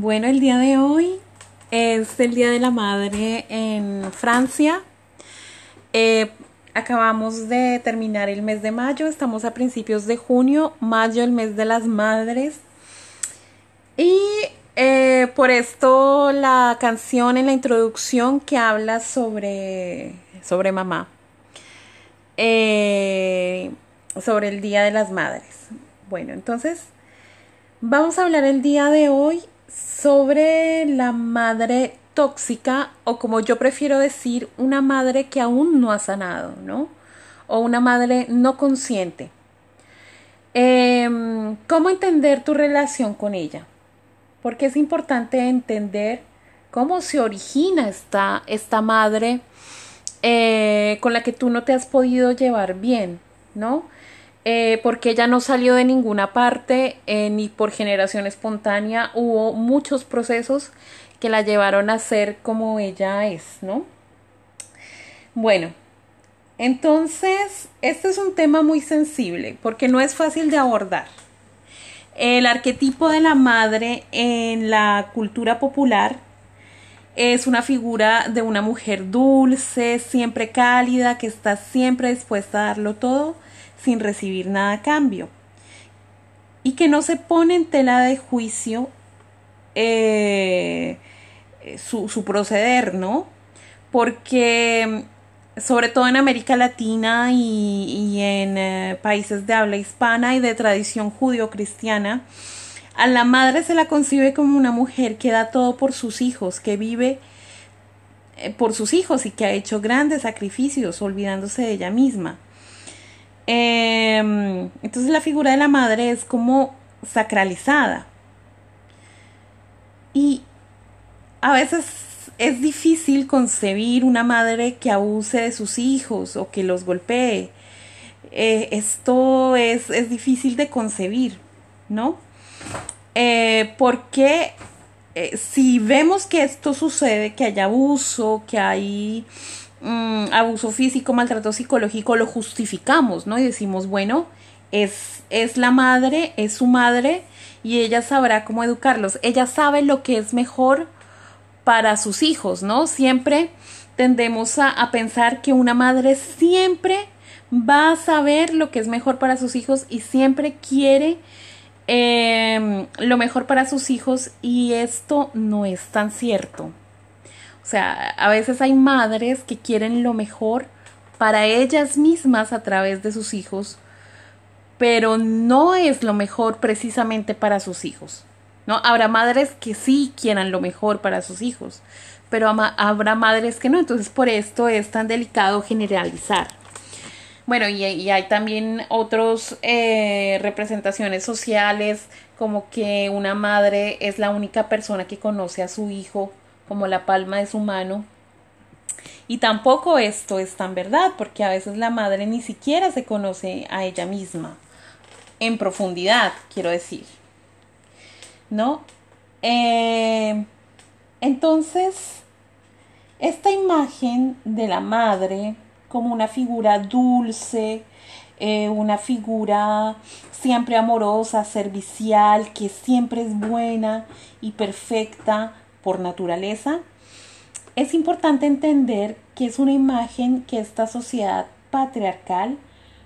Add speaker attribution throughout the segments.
Speaker 1: Bueno, el día de hoy es el Día de la Madre en Francia. Eh, acabamos de terminar el mes de mayo, estamos a principios de junio, mayo el mes de las madres. Y eh, por esto la canción en la introducción que habla sobre, sobre mamá, eh, sobre el Día de las Madres. Bueno, entonces vamos a hablar el día de hoy sobre la madre tóxica o como yo prefiero decir, una madre que aún no ha sanado, ¿no? O una madre no consciente. Em, ¿Cómo entender tu relación con ella? porque es importante entender cómo se origina esta, esta madre eh, con la que tú no te has podido llevar bien, ¿no? Eh, porque ella no salió de ninguna parte eh, ni por generación espontánea, hubo muchos procesos que la llevaron a ser como ella es, ¿no? Bueno, entonces, este es un tema muy sensible porque no es fácil de abordar. El arquetipo de la madre en la cultura popular es una figura de una mujer dulce, siempre cálida, que está siempre dispuesta a darlo todo sin recibir nada a cambio. Y que no se pone en tela de juicio eh, su, su proceder, ¿no? Porque sobre todo en América Latina y, en eh, países de habla hispana y de tradición judío-cristiana, a la madre se la concibe como una mujer que da todo por sus hijos, que vive eh, por sus hijos y que ha hecho grandes sacrificios olvidándose de ella misma. Em, entonces la figura de la madre es como sacralizada. Y a veces es difícil concebir una madre que abuse de sus hijos o que los golpee. Eh, esto es, es, difícil de concebir, ¿no? Eh, porque eh, si vemos que esto sucede, que hay abuso, que hay mm, abuso físico, maltrato psicológico, lo justificamos, ¿no? Y decimos, bueno, es, es la madre, es su madre y ella sabrá cómo educarlos. Ella sabe lo que es mejor para sus hijos, ¿no? Siempre tendemos a, pensar que una madre siempre va a saber lo que es mejor para sus hijos y siempre quiere em, lo mejor para sus hijos y esto no es tan cierto. O sea, a veces hay madres que quieren lo mejor para ellas mismas a través de sus hijos, pero no es lo mejor precisamente para sus hijos. ¿no? Habrá madres que sí quieran lo mejor para sus hijos, pero habrá madres que no, entonces por esto es tan delicado generalizar. Bueno, y, hay también otras eh, representaciones sociales, como que una madre es la única persona que conoce a su hijo como la palma de su mano. Y tampoco esto es tan verdad, porque a veces la madre ni siquiera se conoce a ella misma, en profundidad, quiero decir. ¿no? Eh, entonces, esta imagen de la madre como una figura dulce, eh, una figura siempre amorosa, servicial, que siempre es buena y perfecta por naturaleza, es importante entender que es una imagen que esta sociedad patriarcal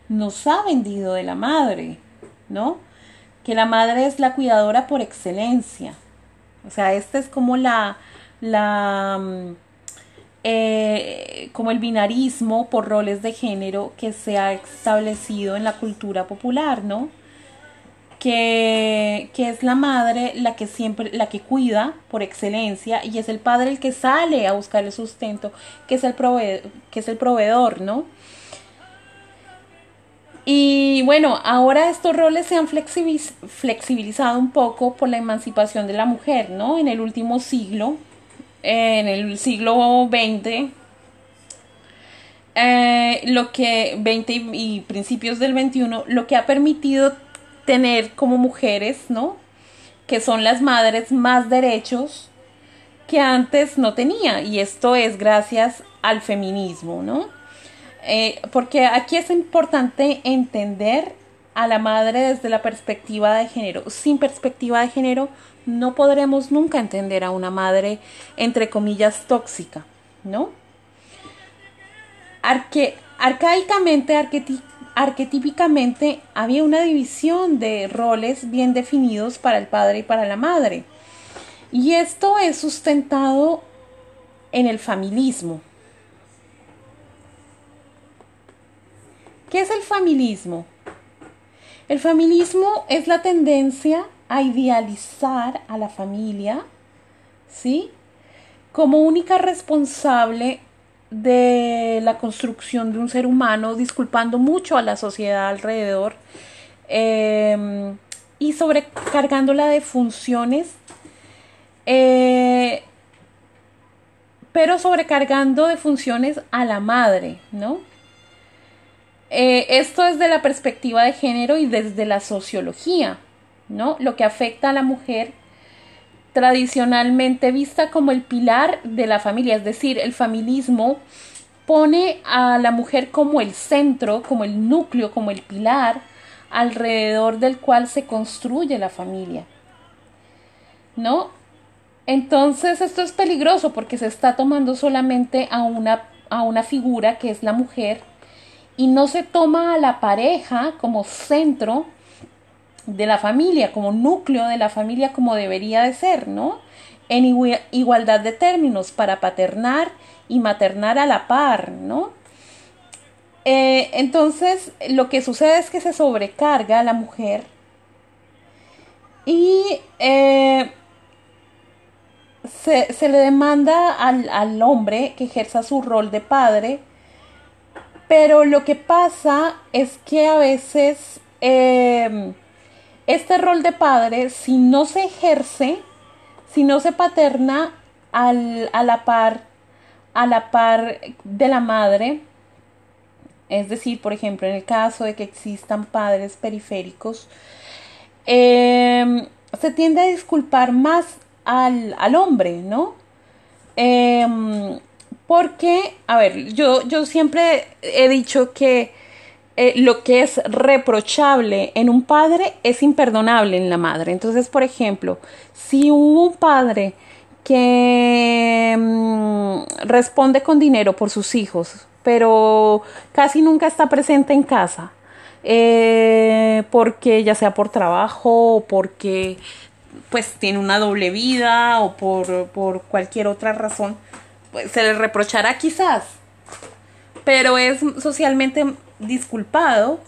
Speaker 1: nos ha vendido de la madre, ¿no? que la madre es la cuidadora por excelencia. O sea, este es como la, la mm, eh, como el binarismo por roles de género que se ha establecido en la cultura popular, ¿no? Que, que, es la madre la que siempre, la que cuida por excelencia y es el padre el que sale a buscar el sustento, que es el proveedor, que es el proveedor, ¿no? Y bueno, ahora estos roles se han flexibilizado un poco por la emancipación de la mujer, ¿no? En el último siglo, en el siglo XX, eh, lo que 20 y, principios del 21, lo que ha permitido tener como mujeres, ¿no? Que son las madres más derechos que antes no tenía. Y esto es gracias al feminismo, ¿no? Eh, porque aquí es importante entender a la madre desde la perspectiva de género. Sin perspectiva de género no podremos nunca entender a una madre, entre comillas, tóxica, ¿no? Arque arcaicamente, arquetípicamente, había una división de roles bien definidos para el padre y para la madre. Y esto es sustentado en el familismo. ¿Qué es el familismo? El familismo es la tendencia a idealizar a la familia, ¿sí? Como única responsable de la construcción de un ser humano, disculpando mucho a la sociedad alrededor em, y sobrecargándola de funciones, eh, pero sobrecargando de funciones a la madre, ¿no? Eh, esto es de la perspectiva de género y desde la sociología, ¿no? Lo que afecta a la mujer tradicionalmente vista como el pilar de la familia, es decir, el familismo pone a la mujer como el centro, como el núcleo, como el pilar alrededor del cual se construye la familia. ¿No? Entonces esto es peligroso porque se está tomando solamente a una, a una figura que es la mujer y no se toma a la pareja como centro de la familia, como núcleo de la familia como debería de ser, ¿no? En igualdad de términos para paternar y maternar a la par, ¿no? Eh, entonces, lo que sucede es que se sobrecarga a la mujer y eh, se, le demanda al, al hombre que ejerza su rol de padre, pero lo que pasa es que a veces em, este rol de padre, si no se ejerce, si no se paterna a la par, a la par de la madre, es decir, por ejemplo, en el caso de que existan padres periféricos, em, se tiende a disculpar más al, al hombre, ¿no? Em, porque, a ver, yo, yo siempre he dicho que eh, lo que es reprochable en un padre es imperdonable en la madre. Entonces, por ejemplo, si un padre que mm, responde con dinero por sus hijos, pero casi nunca está presente en casa, eh, porque ya sea por trabajo o porque pues tiene una doble vida o por, por cualquier otra razón, se le reprochará quizás, pero es socialmente disculpado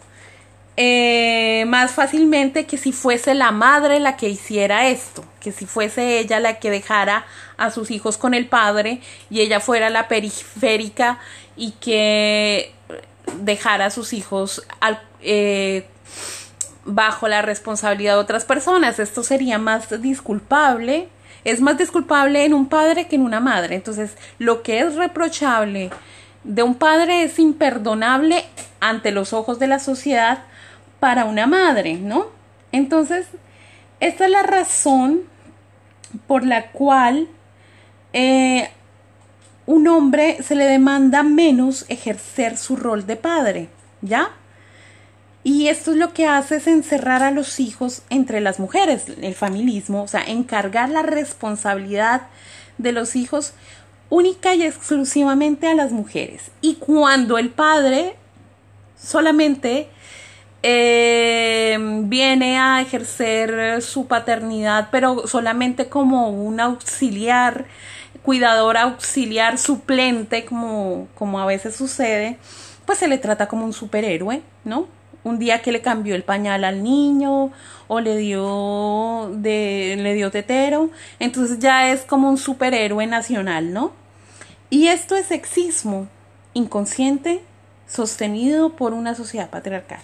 Speaker 1: eh, más fácilmente que si fuese la madre la que hiciera esto, que si fuese ella la que dejara a sus hijos con el padre y ella fuera la periférica y que dejara a sus hijos eh, bajo la responsabilidad de otras personas. Esto sería más disculpable es más disculpable en un padre que en una madre. Entonces, lo que es reprochable de un padre es imperdonable ante los ojos de la sociedad para una madre, ¿no? Entonces, esta es la razón por la cual eh, un hombre se le demanda menos ejercer su rol de padre, ¿ya? Y esto es lo que hace es encerrar a los hijos entre las mujeres, el familismo, o sea, encargar la responsabilidad de los hijos única y exclusivamente a las mujeres. Y cuando el padre solamente eh, viene a ejercer su paternidad, pero solamente como un auxiliar, cuidador auxiliar suplente, como, como a veces sucede, pues se le trata como un superhéroe, ¿no? Un día que le cambió el pañal al niño o le dio de le dio tetero, entonces ya es como un superhéroe nacional, ¿no? Y esto es sexismo inconsciente sostenido por una sociedad patriarcal.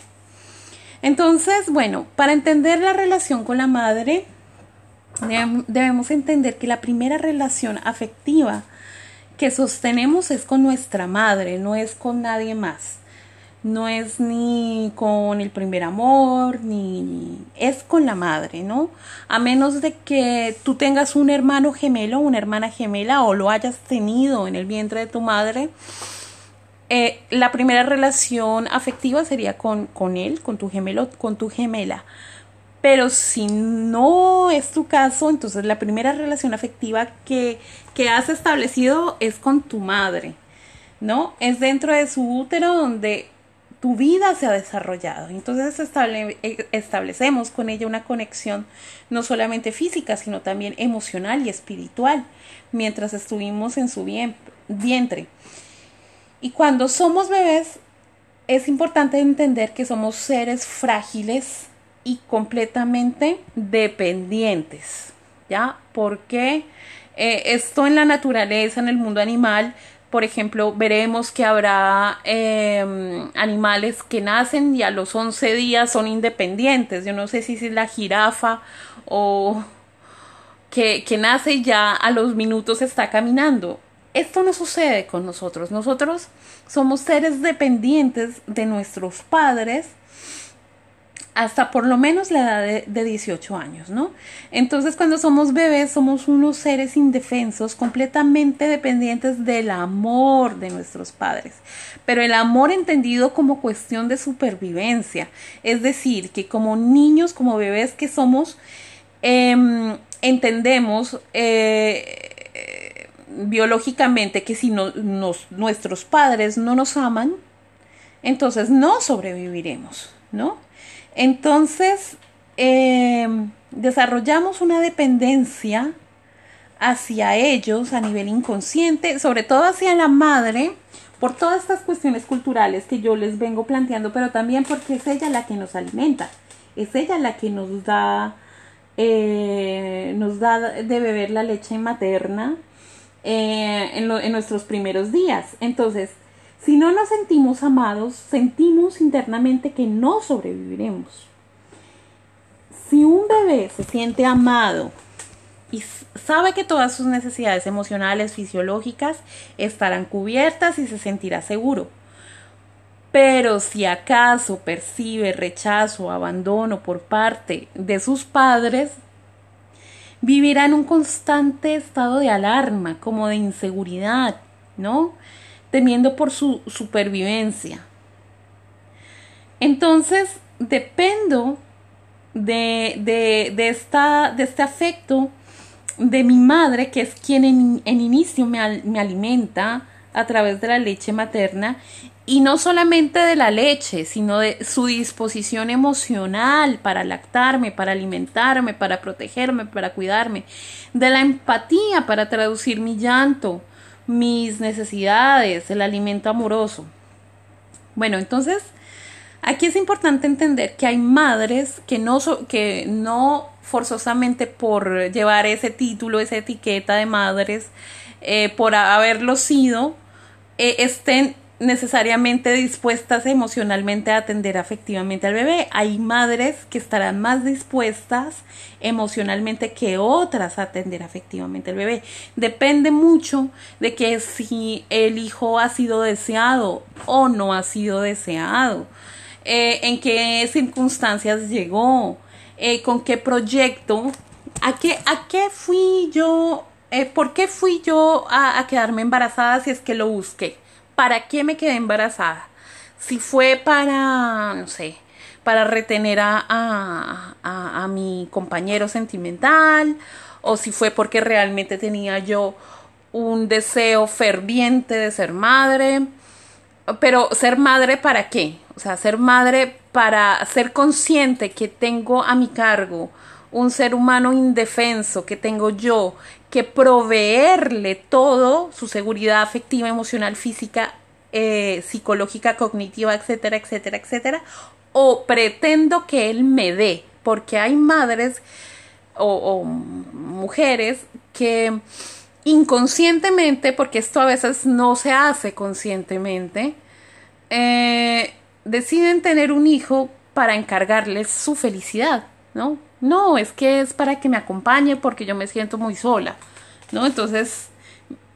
Speaker 1: Entonces, bueno, para entender la relación con la madre, debemos entender que la primera relación afectiva que sostenemos es con nuestra madre, no es con nadie más. No es ni con el primer amor, ni es con la madre, ¿no? A menos de que tú tengas un hermano gemelo, una hermana gemela o lo hayas tenido en el vientre de tu madre, eh, la primera relación afectiva sería con, con él, con tu gemelo, con tu gemela. Pero si no es tu caso, entonces la primera relación afectiva que, que has establecido es con tu madre, ¿no? Es dentro de su útero donde tu vida se ha desarrollado. Entonces eh, establecemos con ella una conexión no solamente física, sino también emocional y espiritual, mientras estuvimos en su vientre. Y cuando somos bebés, es importante entender que somos seres frágiles y completamente dependientes, ¿ya? Porque eh, esto en la naturaleza, en el mundo animal, por ejemplo, veremos que habrá em, animales que nacen y a los 11 días son independientes. Yo no sé si es la jirafa o que, que nace y ya a los minutos está caminando. Esto no sucede con nosotros. Nosotros somos seres dependientes de nuestros padres hasta por lo menos la edad de, 18 años, ¿no? Entonces cuando somos bebés somos unos seres indefensos, completamente dependientes del amor de nuestros padres, pero el amor entendido como cuestión de supervivencia, es decir, que como niños, como bebés que somos, em, entendemos eh, biológicamente que si no, nuestros padres no nos aman, entonces no sobreviviremos, ¿no? Entonces, em, desarrollamos una dependencia hacia ellos a nivel inconsciente, sobre todo hacia la madre, por todas estas cuestiones culturales que yo les vengo planteando, pero también porque es ella la que nos alimenta, es ella la que nos da, eh, nos da de beber la leche materna eh, en, en nuestros primeros días. Entonces, si no nos sentimos amados, sentimos internamente que no sobreviviremos. Si un bebé se siente amado y sabe que todas sus necesidades emocionales, fisiológicas estarán cubiertas y se sentirá seguro. Pero si acaso percibe rechazo abandono por parte de sus padres, vivirá en un constante estado de alarma, como de inseguridad, ¿no? Temiendo por su supervivencia. Entonces, dependo de, de, esta, de este afecto de mi madre, que es quien en, inicio me, me alimenta a través de la leche materna, y no solamente de la leche, sino de su disposición emocional para lactarme, para alimentarme, para protegerme, para cuidarme, de la empatía para traducir mi llanto, mis necesidades, el alimento amoroso. Bueno, entonces, aquí es importante entender que hay madres que no, que no forzosamente por llevar ese título, esa etiqueta de madres, eh, por haberlo sido, eh, estén necesariamente dispuestas emocionalmente a atender afectivamente al bebé. Hay madres que estarán más dispuestas emocionalmente que otras a atender afectivamente al bebé. Depende mucho de que si el hijo ha sido deseado o no ha sido deseado, eh, en qué circunstancias llegó, eh, con qué proyecto, a qué, a qué fui yo, eh, por qué fui yo a, a quedarme embarazada si es que lo busqué ¿para qué me quedé embarazada? Si fue para, no sé, para retener a, a, a, mi compañero sentimental, o si fue porque realmente tenía yo un deseo ferviente de ser madre. Pero ser madre para qué? O sea, ser madre para ser consciente que tengo a mi cargo un ser humano indefenso, que tengo yo, que proveerle todo, su seguridad afectiva, emocional, física, eh, psicológica, cognitiva, etcétera, etcétera, etcétera, o pretendo que él me dé, porque hay madres o, mujeres que inconscientemente, porque esto a veces no se hace conscientemente, eh, deciden tener un hijo para encargarles su felicidad, ¿no? No, es que es para que me acompañe porque yo me siento muy sola, ¿no? Entonces,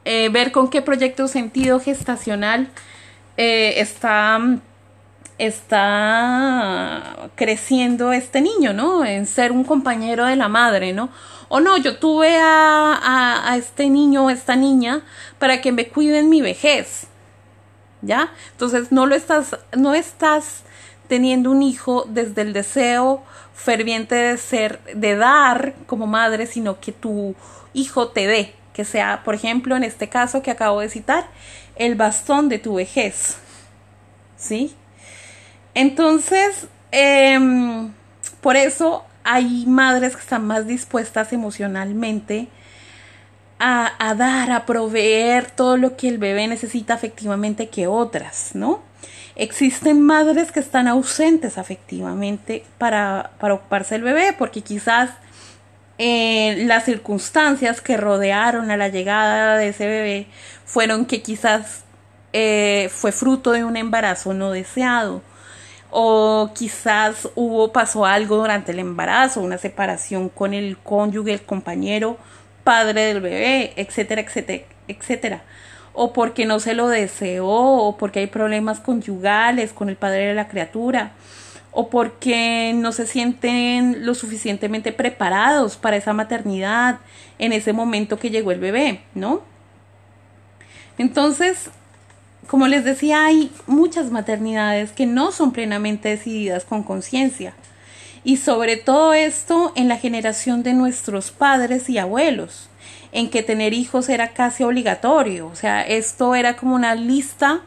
Speaker 1: eh, ver con qué proyecto sentido gestacional eh, está está creciendo este niño, ¿no? En ser un compañero de la madre, ¿no? O no, yo tuve a, a, este niño o esta niña para que me cuiden mi vejez. ¿Ya? Entonces no lo estás, no estás teniendo un hijo desde el deseo ferviente de ser, de dar como madre, sino que tu hijo te dé, que sea, por ejemplo, en este caso que acabo de citar, el bastón de tu vejez. ¿Sí? Entonces, eh, por eso hay madres que están más dispuestas emocionalmente a, a, dar, a proveer todo lo que el bebé necesita afectivamente que otras, ¿no? Existen madres que están ausentes afectivamente para, para ocuparse del bebé porque quizás eh, las circunstancias que rodearon a la llegada de ese bebé fueron que quizás eh, fue fruto de un embarazo no deseado o quizás hubo pasó algo durante el embarazo, una separación con el cónyuge, el compañero, padre del bebé, etcétera, etcétera, etcétera. O porque no se lo deseó, o porque hay problemas conyugales con el padre de la criatura, o porque no se sienten lo suficientemente preparados para esa maternidad en ese momento que llegó el bebé, ¿no? Entonces, como les decía, hay muchas maternidades que no son plenamente decididas con conciencia. Y sobre todo esto en la generación de nuestros padres y abuelos, en que tener hijos era casi obligatorio. O sea, esto era como una lista,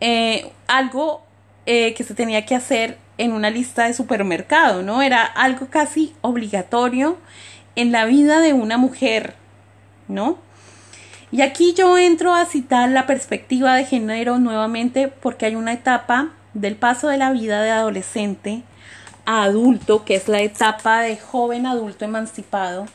Speaker 1: eh, algo eh, que se tenía que hacer en una lista de supermercado, ¿no? Era algo casi obligatorio en la vida de una mujer, ¿no? Y aquí yo entro a citar la perspectiva de género nuevamente porque hay una etapa del paso de la vida de adolescente a adulto, que es la etapa de joven adulto emancipado,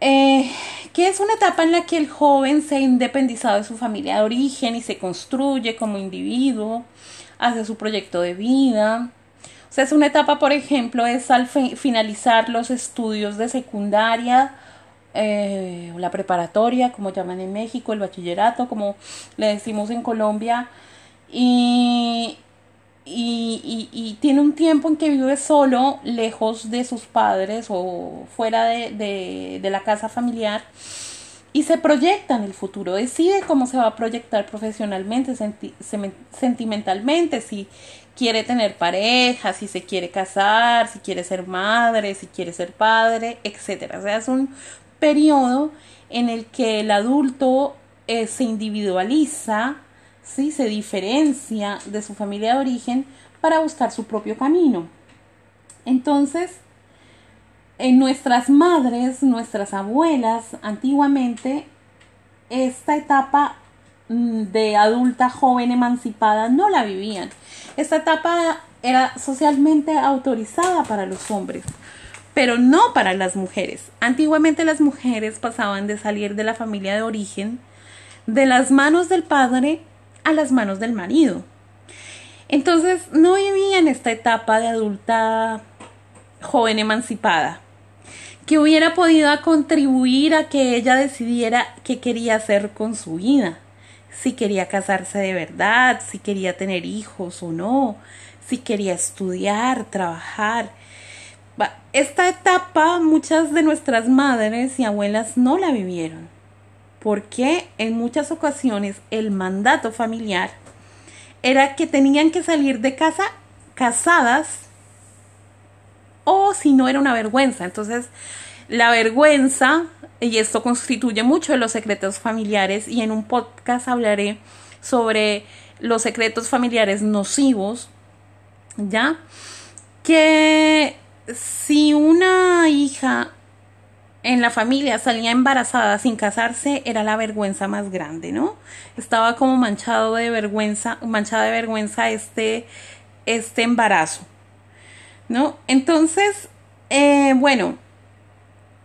Speaker 1: eh, que es una etapa en la que el joven se ha independizado de su familia de origen y se construye como individuo, hace su proyecto de vida. O sea, es una etapa, por ejemplo, es al finalizar los estudios de secundaria eh, la preparatoria, como llaman en México, el bachillerato, como le decimos en Colombia, y, y, y, tiene un tiempo en que vive solo, lejos de sus padres o fuera de, de, de la casa familiar, y se proyecta en el futuro, decide cómo se va a proyectar profesionalmente, senti sentimentalmente, si quiere tener pareja, si se quiere casar, si quiere ser madre, si quiere ser padre, etcétera. O sea, es un periodo en el que el adulto eh, se individualiza, ¿sí? se diferencia de su familia de origen para buscar su propio camino. Entonces, en nuestras madres, nuestras abuelas, antiguamente, esta etapa mm, de adulta joven emancipada no la vivían. Esta etapa era socialmente autorizada para los hombres pero no para las mujeres. Antiguamente las mujeres pasaban de salir de la familia de origen, de las manos del padre a las manos del marido. Entonces no vivían esta etapa de adulta joven emancipada, que hubiera podido contribuir a que ella decidiera qué quería hacer con su vida, si quería casarse de verdad, si quería tener hijos o no, si quería estudiar, trabajar, esta etapa muchas de nuestras madres y abuelas no la vivieron, porque en muchas ocasiones el mandato familiar era que tenían que salir de casa casadas o si no era una vergüenza. Entonces, la vergüenza, y esto constituye mucho de los secretos familiares, y en un podcast hablaré sobre los secretos familiares nocivos, ¿ya? Que si una hija en la familia salía embarazada sin casarse era la vergüenza más grande, ¿no? Estaba como manchado de vergüenza, manchada de vergüenza este, este embarazo, ¿no? Entonces, eh, bueno,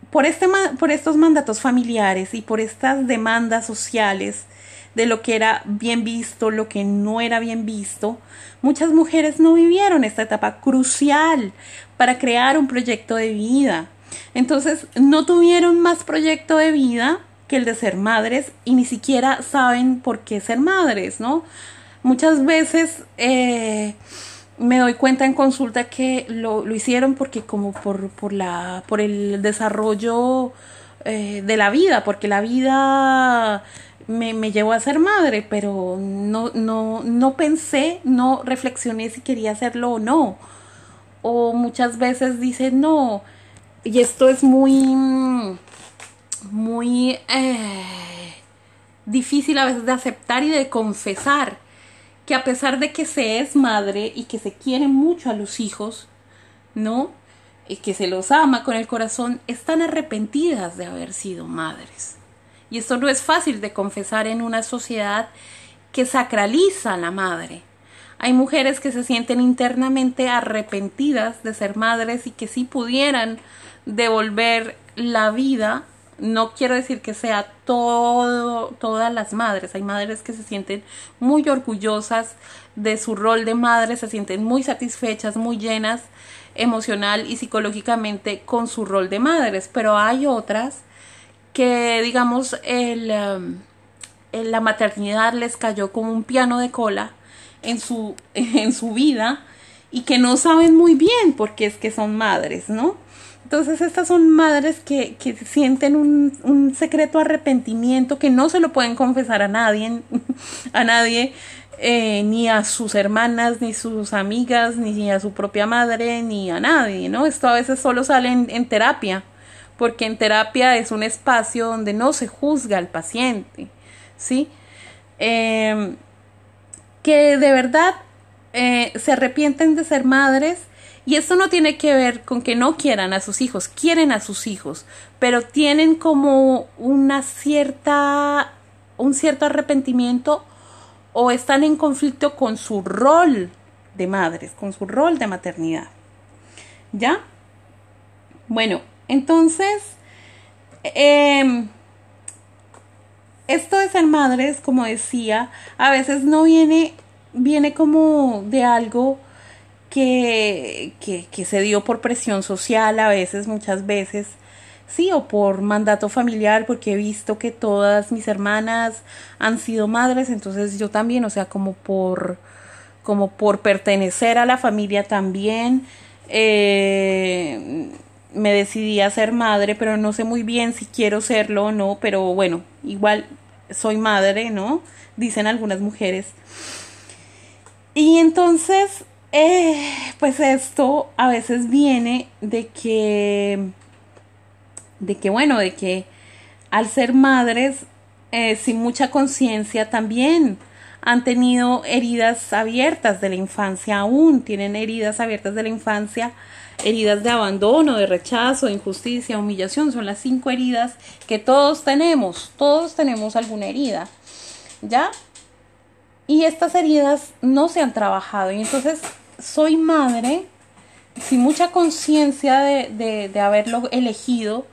Speaker 1: por, este, por estos mandatos familiares y por estas demandas sociales de lo que era bien visto, lo que no era bien visto, muchas mujeres no vivieron esta etapa crucial para crear un proyecto de vida. Entonces no tuvieron más proyecto de vida que el de ser madres y ni siquiera saben por qué ser madres, ¿no? Muchas veces eh, me doy cuenta en consulta que lo, lo hicieron porque como por, por, la, por el desarrollo eh, de la vida, porque la vida me, me, llevó a ser madre, pero no, no, no pensé, no reflexioné si quería hacerlo o no. O muchas veces dicen, no, y esto es muy, muy eh, difícil a veces de aceptar y de confesar, que a pesar de que se es madre y que se quiere mucho a los hijos, ¿no? Y que se los ama con el corazón, están arrepentidas de haber sido madres. Y esto no es fácil de confesar en una sociedad que sacraliza a la madre. Hay mujeres que se sienten internamente arrepentidas de ser madres y que si pudieran devolver la vida, no quiero decir que sea todo, todas las madres. Hay madres que se sienten muy orgullosas de su rol de madre, se sienten muy satisfechas, muy llenas emocional y psicológicamente con su rol de madres, pero hay otras que digamos el, um, la maternidad les cayó como un piano de cola en su, en su vida y que no saben muy bien porque es que son madres, ¿no? Entonces estas son madres que, que sienten un, un, secreto arrepentimiento que no se lo pueden confesar a nadie, a nadie, eh, ni a sus hermanas, ni sus amigas, ni a su propia madre, ni a nadie, ¿no? Esto a veces solo sale en, en terapia, porque en terapia es un espacio donde no se juzga al paciente, ¿sí? Eh, que de verdad eh, se arrepienten de ser madres y esto no tiene que ver con que no quieran a sus hijos, quieren a sus hijos, pero tienen como una cierta, un cierto arrepentimiento o están en conflicto con su rol de madres, con su rol de maternidad. ¿Ya? Bueno, entonces, eh, esto de ser madres, como decía, a veces no viene, viene como de algo que, que, que, se dio por presión social a veces, muchas veces, sí, o por mandato familiar, porque he visto que todas mis hermanas han sido madres, entonces yo también, o sea, como por, como por pertenecer a la familia también, eh, me decidí a ser madre, pero no sé muy bien si quiero serlo o no, pero bueno, igual soy madre, ¿no? Dicen algunas mujeres. Y entonces eh, pues esto a veces viene de que, de que bueno, de que al ser madres eh, sin mucha conciencia también han tenido heridas abiertas de la infancia aún, tienen heridas abiertas de la infancia, heridas de abandono, de rechazo, injusticia, humillación, son las cinco heridas que todos tenemos, todos tenemos alguna herida, ¿ya? Y estas heridas no se han trabajado y entonces soy madre sin mucha conciencia de, de, haberlo elegido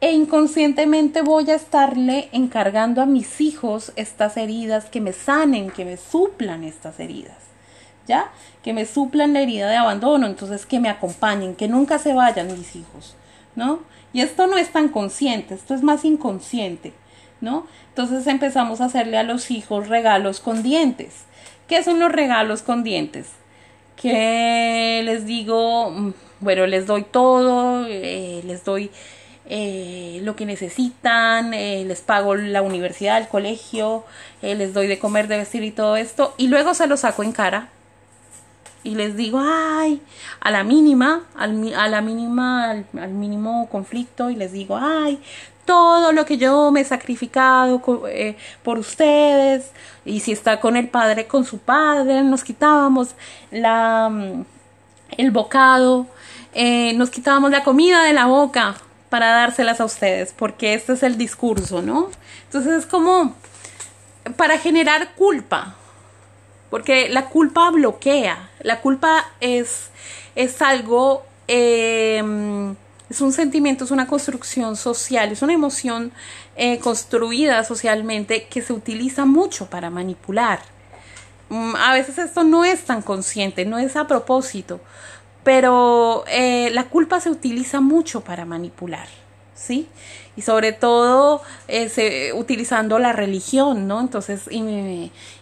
Speaker 1: e inconscientemente voy a estarle encargando a mis hijos estas heridas que me sanen, que me suplan estas heridas, ¿ya? Que me suplan la herida de abandono, entonces que me acompañen, que nunca se vayan mis hijos, ¿no? Y esto no es tan consciente, esto es más inconsciente, ¿no? Entonces empezamos a hacerle a los hijos regalos con dientes. ¿Qué son los regalos con dientes? Que les digo, bueno, les doy todo, eh, les doy eh, lo que necesitan, eh, les pago la universidad, el colegio, les doy de comer, de vestir y todo esto, y luego se lo saco en cara y les digo, ay, a la mínima, al, a la mínima, al mínimo conflicto, y les digo, ay, todo lo que yo me he sacrificado eh, por ustedes. Y si está con el padre con su padre nos quitábamos la mm, el bocado eh, nos quitábamos la comida de la boca para dárselas a ustedes porque este es el discurso no entonces es como para generar culpa porque la culpa bloquea la culpa es es algo eh, es un sentimiento, es una construcción social, es una emoción eh, construida socialmente que se utiliza mucho para manipular. Mm, a veces esto no es tan consciente, no es a propósito, pero eh, la culpa se utiliza mucho para manipular, ¿sí? Y sobre todo eh, utilizando la religión, ¿no? Entonces,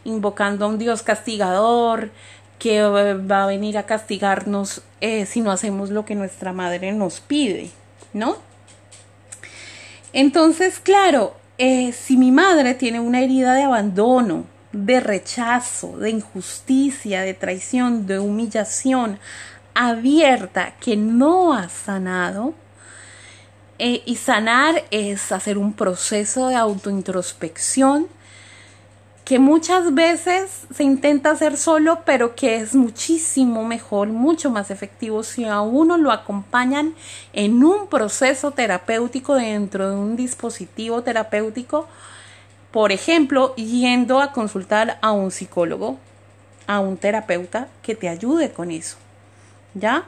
Speaker 1: invocando a un Dios castigador que eh, va a venir a castigarnos eh, si no hacemos lo que nuestra madre nos pide, ¿no? Entonces, claro, si mi madre tiene una herida de abandono, de rechazo, de injusticia, de traición, de humillación abierta que no ha sanado, eh, y sanar es hacer un proceso de autointrospección que muchas veces se intenta hacer solo, pero que es muchísimo mejor, mucho más efectivo si a uno lo acompañan en un proceso terapéutico dentro de un dispositivo terapéutico, por ejemplo, yendo a consultar a un psicólogo, a un terapeuta que te ayude con eso. ¿Ya?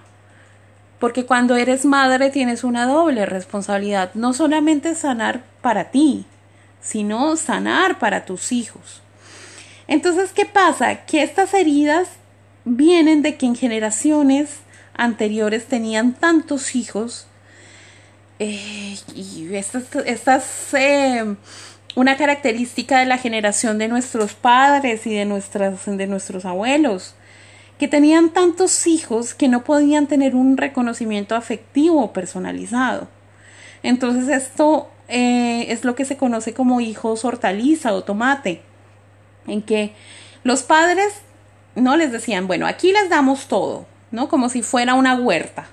Speaker 1: Porque cuando eres madre tienes una doble responsabilidad, no solamente sanar para ti, sino sanar para tus hijos. Entonces, ¿qué pasa? Que estas heridas vienen de que en generaciones anteriores tenían tantos hijos eh, y estas, estas eh, una característica de la generación de nuestros padres y de, nuestras, de nuestros abuelos que tenían tantos hijos que no podían tener un reconocimiento afectivo personalizado. Entonces esto eh, es lo que se conoce como hijos hortaliza o tomate, en que los padres no les decían, bueno, aquí les damos todo, ¿no? Como si fuera una huerta.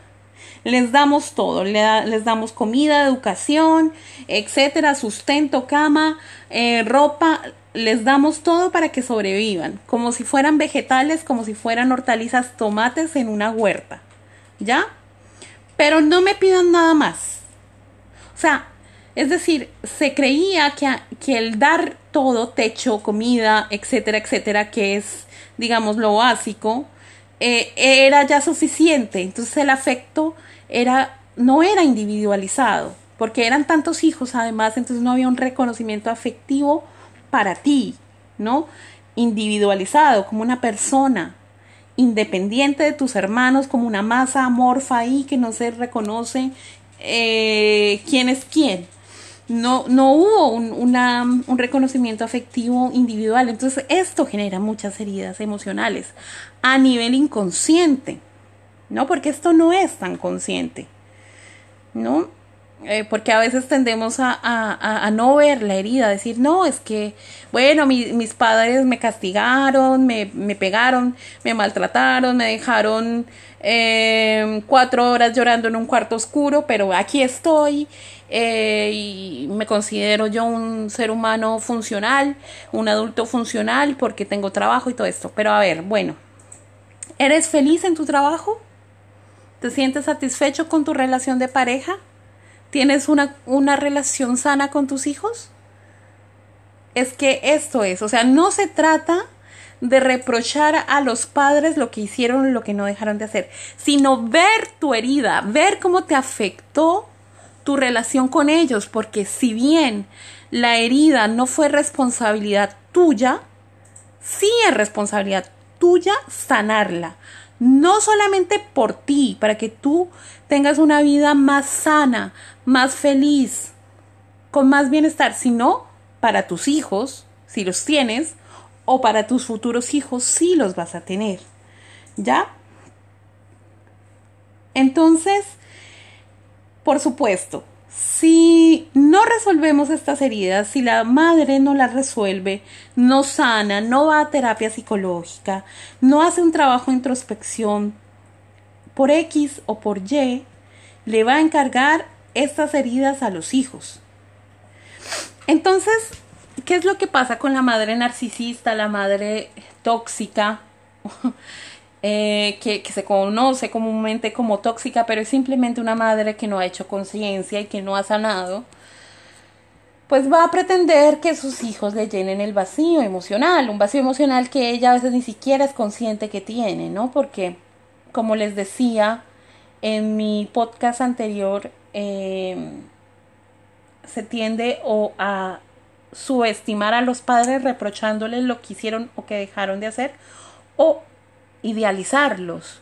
Speaker 1: Les damos todo, les damos comida, educación, etcétera, sustento, cama, eh, ropa, les damos todo para que sobrevivan, como si fueran vegetales, como si fueran hortalizas, tomates en una huerta. ¿Ya? Pero no me pidan nada más. O sea, es decir, se creía que, que el dar todo, techo, comida, etcétera, etcétera, que es, digamos, lo básico, eh, era ya suficiente. Entonces el afecto era, no era individualizado, porque eran tantos hijos además, entonces no había un reconocimiento afectivo para ti, ¿no? Individualizado, como una persona, independiente de tus hermanos, como una masa amorfa ahí que no se reconoce eh, quién es quién. No, no hubo un, un reconocimiento afectivo individual. Entonces esto genera muchas heridas emocionales a nivel inconsciente, ¿no? Porque esto no es tan consciente, ¿no? Eh, porque a veces tendemos a, a, no ver la herida, decir, no, es que, bueno, mis padres me castigaron, me, me, pegaron, me maltrataron, me dejaron eh, cuatro horas llorando en un cuarto oscuro, pero aquí estoy eh, y me considero yo un ser humano funcional, un adulto funcional porque tengo trabajo y todo esto. Pero a ver, bueno, ¿eres feliz en tu trabajo? ¿Te sientes satisfecho con tu relación de pareja? ¿Tienes una, una relación sana con tus hijos? Es que esto es, o sea, no se trata de reprochar a los padres lo que hicieron lo que no dejaron de hacer, sino ver tu herida, ver cómo te afectó tu relación con ellos, porque si bien la herida no fue responsabilidad tuya, sí es responsabilidad tuya sanarla, no solamente por ti, para que tú tengas una vida más sana, más feliz, con más bienestar, sino para tus hijos, si los tienes, o para tus futuros hijos, si los vas a tener. ¿Ya? Entonces, por supuesto, si no resolvemos estas heridas, si la madre no las resuelve, no sana, no va a terapia psicológica, no hace un trabajo de introspección, por X o por Y, le va a encargar estas heridas a los hijos. Entonces, ¿qué es lo que pasa con la madre narcisista, la madre tóxica, eh, que, que, se conoce comúnmente como tóxica, pero es simplemente una madre que no ha hecho conciencia y que no ha sanado? Pues va a pretender que sus hijos le llenen el vacío emocional, un vacío emocional que ella a veces ni siquiera es consciente que tiene, ¿no? Porque, como les decía en mi podcast anterior, Em, se tiende o a subestimar a los padres reprochándoles lo que hicieron o que dejaron de hacer o idealizarlos.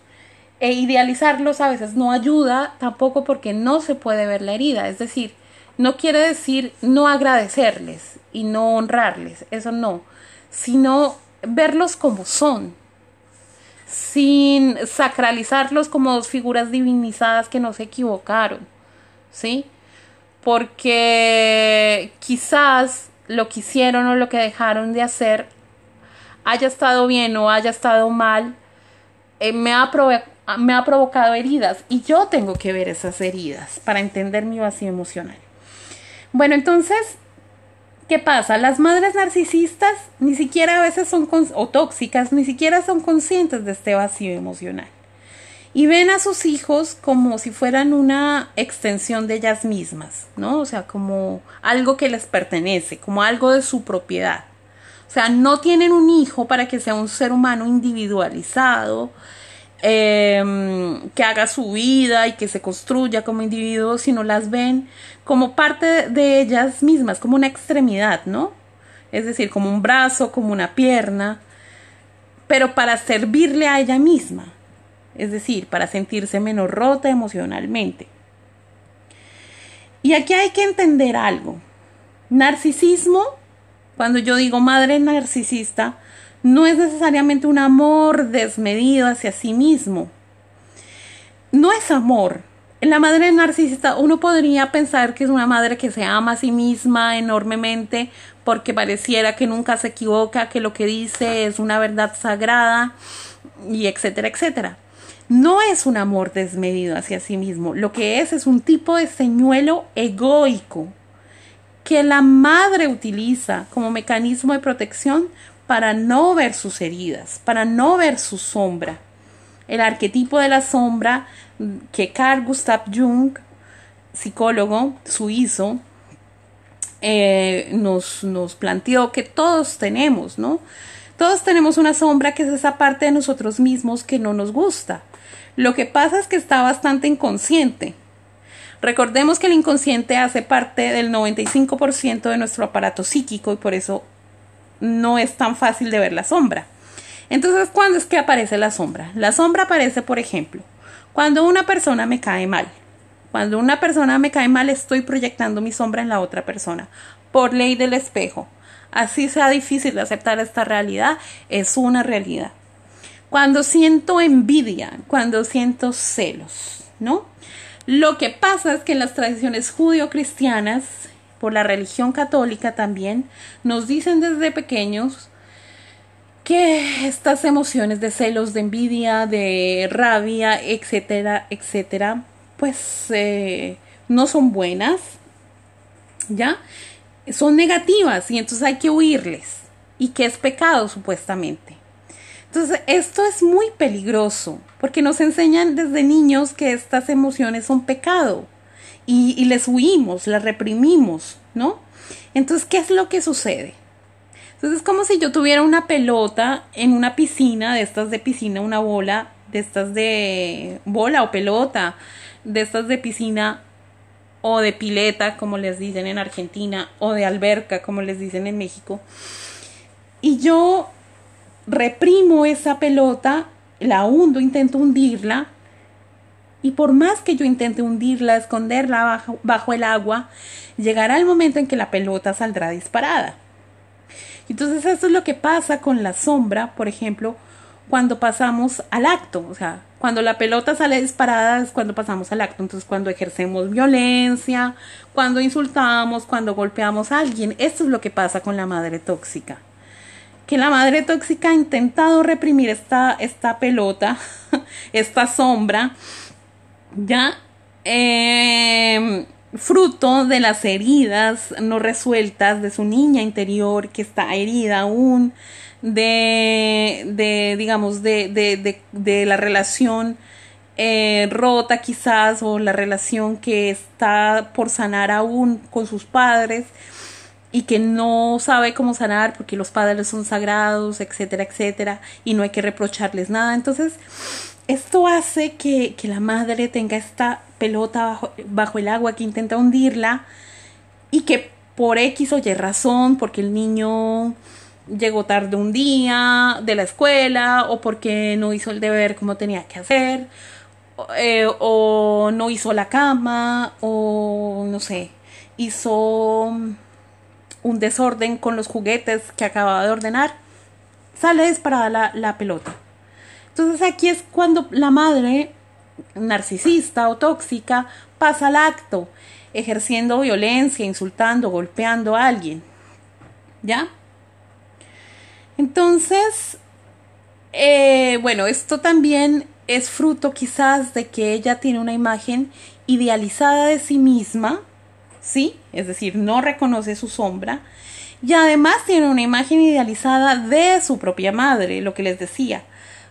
Speaker 1: E idealizarlos a veces no ayuda tampoco porque no se puede ver la herida. Es decir, no quiere decir no agradecerles y no honrarles, eso no, sino verlos como son, sin sacralizarlos como dos figuras divinizadas que no se equivocaron, ¿sí? Porque quizás lo que hicieron o lo que dejaron de hacer haya estado bien o haya estado mal, eh, me, ha me ha provocado heridas y yo tengo que ver esas heridas para entender mi vacío emocional. Bueno, entonces, ¿qué pasa? Las madres narcisistas ni siquiera a veces son, o tóxicas, ni siquiera son conscientes de este vacío emocional. Y ven a sus hijos como si fueran una extensión de ellas mismas, ¿no? O sea, como algo que les pertenece, como algo de su propiedad. O sea, no tienen un hijo para que sea un ser humano individualizado, em, que haga su vida y que se construya como individuo, sino las ven como parte de ellas mismas, como una extremidad, ¿no? Es decir, como un brazo, como una pierna, pero para servirle a ella misma, es decir, para sentirse menos rota emocionalmente. Y aquí hay que entender algo. Narcisismo cuando yo digo madre narcisista, no es necesariamente un amor desmedido hacia sí mismo. No es amor. En la madre narcisista uno podría pensar que es una madre que se ama a sí misma enormemente porque pareciera que nunca se equivoca, que lo que dice es una verdad sagrada y etcétera, etcétera. No es un amor desmedido hacia sí mismo, lo que es es un tipo de señuelo egoico que la madre utiliza como mecanismo de protección para no ver sus heridas, para no ver su sombra. El arquetipo de la sombra que Carl Gustav Jung, psicólogo suizo, eh, nos, nos planteó que todos tenemos, ¿no? Todos tenemos una sombra que es esa parte de nosotros mismos que no nos gusta. Lo que pasa es que está bastante inconsciente. Recordemos que el inconsciente hace parte del 95% de nuestro aparato psíquico y por eso no es tan fácil de ver la sombra. Entonces, ¿cuándo es que aparece la sombra? La sombra aparece, por ejemplo, cuando una persona me cae mal. Cuando una persona me cae mal, estoy proyectando mi sombra en la otra persona, por ley del espejo. Así sea difícil de aceptar esta realidad, es una realidad. Cuando siento envidia, cuando siento celos, ¿no? Lo que pasa es que en las tradiciones judío-cristianas, por la religión católica también, nos dicen desde pequeños que estas emociones de celos, de envidia, de rabia, etcétera, etcétera, pues eh, no son buenas, ¿ya? Son negativas y entonces hay que huirles. Y que es pecado supuestamente. Entonces, esto es muy peligroso porque nos enseñan desde niños que estas emociones son pecado y, les huimos, las reprimimos, ¿no? Entonces, ¿qué es lo que sucede? Entonces, es como si yo tuviera una pelota en una piscina, de estas de piscina, una bola, de estas de bola o pelota, de estas de piscina o de pileta, como les dicen en Argentina, o de alberca, como les dicen en México. Y yo reprimo esa pelota, la hundo, intento hundirla, y por más que yo intente hundirla, esconderla bajo, el agua, llegará el momento en que la pelota saldrá disparada. Entonces eso es lo que pasa con la sombra, por ejemplo, cuando pasamos al acto, o sea, cuando la pelota sale disparada es cuando pasamos al acto, entonces cuando ejercemos violencia, cuando insultamos, cuando golpeamos a alguien, esto es lo que pasa con la madre tóxica que la madre tóxica ha intentado reprimir esta, esta pelota, esta sombra, ya em, fruto de las heridas no resueltas de su niña interior que está herida aún, de, de digamos, de, de, de, la relación eh, rota quizás o la relación que está por sanar aún con sus padres y que no sabe cómo sanar porque los padres son sagrados, etcétera, etcétera, y no hay que reprocharles nada. Entonces, esto hace que, la madre tenga esta pelota bajo, bajo, el agua que intenta hundirla y que por X o Y razón, porque el niño llegó tarde un día de la escuela o porque no hizo el deber como tenía que hacer, eh, o no hizo la cama, o no sé, hizo un desorden con los juguetes que acababa de ordenar, sale disparada la, la pelota. Entonces aquí es cuando la madre narcisista o tóxica pasa al acto, ejerciendo violencia, insultando, golpeando a alguien. ¿Ya? Entonces, eh, bueno, esto también es fruto quizás de que ella tiene una imagen idealizada de sí misma, ¿sí? Es decir, no reconoce su sombra. Y además tiene una imagen idealizada de su propia madre, lo que les decía.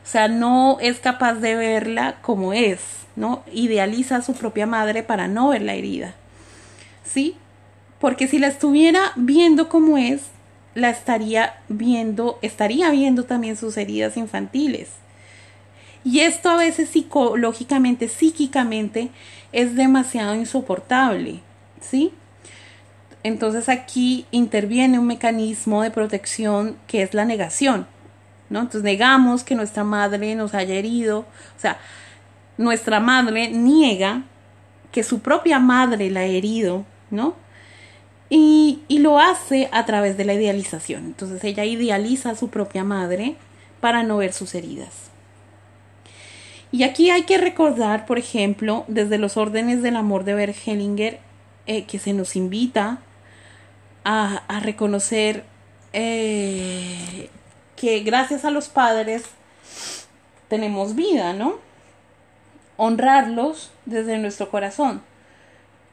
Speaker 1: O sea, no es capaz de verla como es, ¿no? Idealiza a su propia madre para no ver la herida. ¿Sí? Porque si la estuviera viendo como es, la estaría viendo, estaría viendo también sus heridas infantiles. Y esto a veces psicológicamente, psíquicamente, es demasiado insoportable, ¿sí? Entonces aquí interviene un mecanismo de protección que es la negación, ¿no? Entonces negamos que nuestra madre nos haya herido, o sea, nuestra madre niega que su propia madre la ha herido, ¿no? Y, y, lo hace a través de la idealización. Entonces ella idealiza a su propia madre para no ver sus heridas. Y aquí hay que recordar, por ejemplo, desde los órdenes del amor de Bert Hellinger, eh, que se nos invita a, a reconocer eh, que gracias a los padres tenemos vida, ¿no? Honrarlos desde nuestro corazón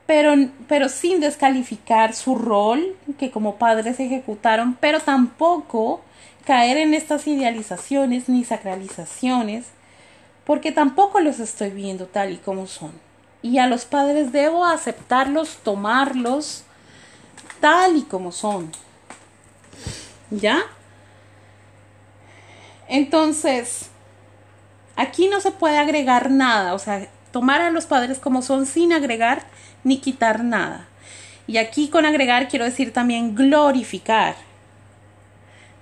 Speaker 1: pero, pero sin descalificar su rol que como padres ejecutaron, pero tampoco caer en estas idealizaciones ni sacralizaciones, porque tampoco los estoy viendo tal y como son. Y a los padres debo aceptarlos, tomarlos tal y como son. ¿Ya? Entonces, aquí no se puede agregar nada, o sea, tomar a los padres como son sin agregar ni quitar nada. Y aquí con agregar quiero decir también glorificar.